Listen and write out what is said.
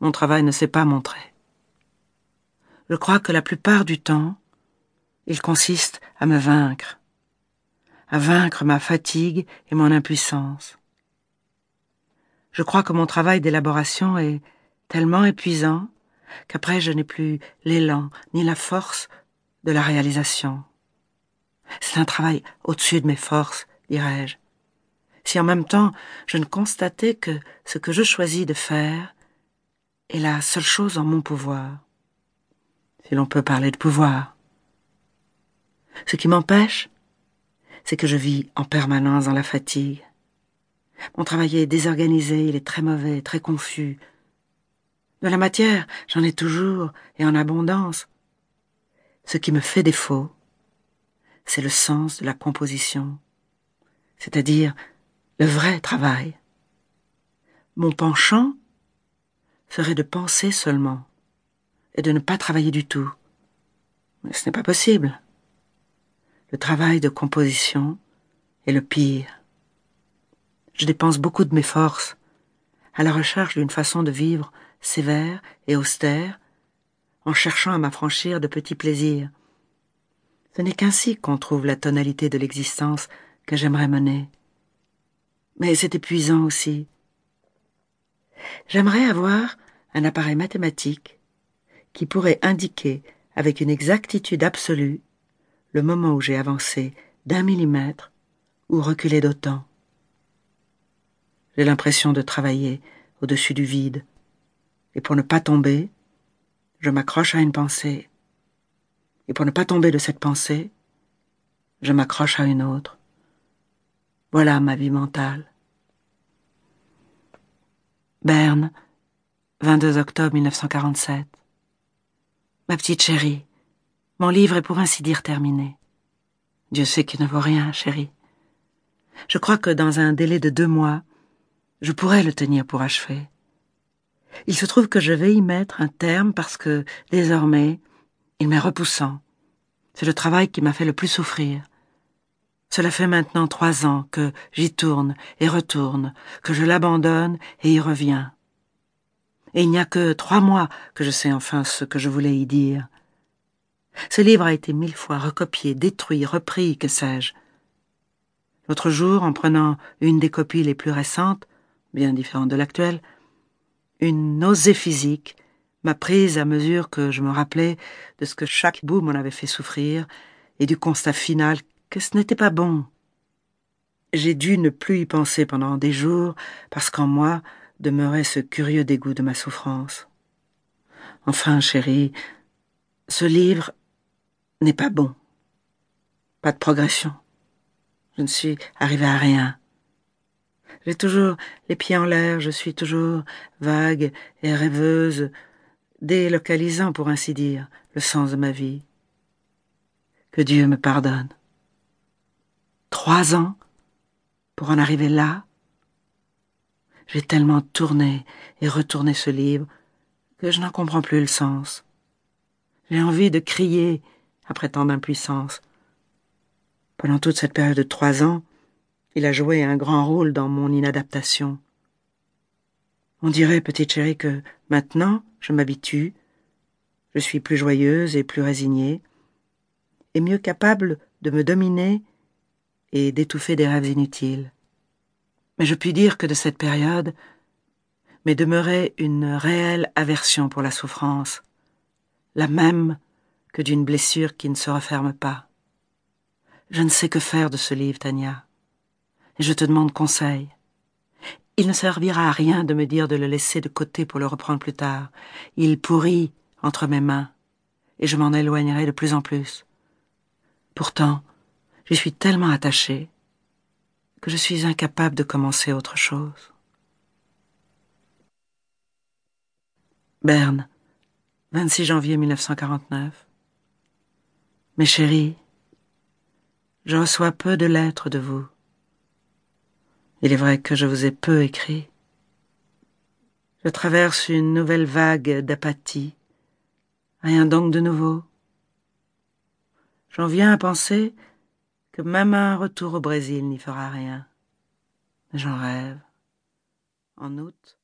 Mon travail ne s'est pas montré. Je crois que la plupart du temps, il consiste à me vaincre, à vaincre ma fatigue et mon impuissance. Je crois que mon travail d'élaboration est tellement épuisant qu'après je n'ai plus l'élan ni la force de la réalisation. C'est un travail au-dessus de mes forces, dirais-je. Si en même temps je ne constatais que ce que je choisis de faire est la seule chose en mon pouvoir, si l'on peut parler de pouvoir. Ce qui m'empêche, c'est que je vis en permanence dans la fatigue. Mon travail est désorganisé, il est très mauvais, très confus. De la matière, j'en ai toujours et en abondance. Ce qui me fait défaut, c'est le sens de la composition, c'est-à-dire le vrai travail. Mon penchant serait de penser seulement et de ne pas travailler du tout. Mais ce n'est pas possible. Le travail de composition est le pire. Je dépense beaucoup de mes forces à la recherche d'une façon de vivre sévère et austère, en cherchant à m'affranchir de petits plaisirs. Ce n'est qu'ainsi qu'on trouve la tonalité de l'existence que j'aimerais mener. Mais c'est épuisant aussi. J'aimerais avoir un appareil mathématique qui pourrait indiquer avec une exactitude absolue le moment où j'ai avancé d'un millimètre ou reculé d'autant. J'ai l'impression de travailler au-dessus du vide, et pour ne pas tomber, je m'accroche à une pensée et pour ne pas tomber de cette pensée, je m'accroche à une autre. Voilà ma vie mentale. Berne, 22 octobre 1947. Ma petite chérie, mon livre est pour ainsi dire terminé. Dieu sait qu'il ne vaut rien, chérie. Je crois que dans un délai de deux mois, je pourrais le tenir pour achevé. Il se trouve que je vais y mettre un terme parce que, désormais, il m'est repoussant. C'est le travail qui m'a fait le plus souffrir. Cela fait maintenant trois ans que j'y tourne et retourne, que je l'abandonne et y reviens. Et il n'y a que trois mois que je sais enfin ce que je voulais y dire. Ce livre a été mille fois recopié, détruit, repris, que sais-je. L'autre jour, en prenant une des copies les plus récentes, bien différente de l'actuelle, une nausée physique m'a prise à mesure que je me rappelais de ce que chaque bout m'en avait fait souffrir et du constat final que ce n'était pas bon. J'ai dû ne plus y penser pendant des jours parce qu'en moi demeurait ce curieux dégoût de ma souffrance. Enfin, chérie, ce livre n'est pas bon. Pas de progression. Je ne suis arrivée à rien. J'ai toujours les pieds en l'air, je suis toujours vague et rêveuse délocalisant, pour ainsi dire, le sens de ma vie. Que Dieu me pardonne. Trois ans pour en arriver là J'ai tellement tourné et retourné ce livre que je n'en comprends plus le sens. J'ai envie de crier après tant d'impuissance. Pendant toute cette période de trois ans, il a joué un grand rôle dans mon inadaptation. On dirait, petite chérie, que maintenant je m'habitue, je suis plus joyeuse et plus résignée, et mieux capable de me dominer et d'étouffer des rêves inutiles. Mais je puis dire que de cette période m'est demeurée une réelle aversion pour la souffrance, la même que d'une blessure qui ne se referme pas. Je ne sais que faire de ce livre, Tania, et je te demande conseil. Il ne servira à rien de me dire de le laisser de côté pour le reprendre plus tard. Il pourrit entre mes mains, et je m'en éloignerai de plus en plus. Pourtant, je suis tellement attachée que je suis incapable de commencer autre chose. Berne, 26 janvier 1949. Mes chéris, je reçois peu de lettres de vous. Il est vrai que je vous ai peu écrit. Je traverse une nouvelle vague d'apathie. Rien donc de nouveau. J'en viens à penser que même retour au Brésil n'y fera rien. J'en rêve. En août,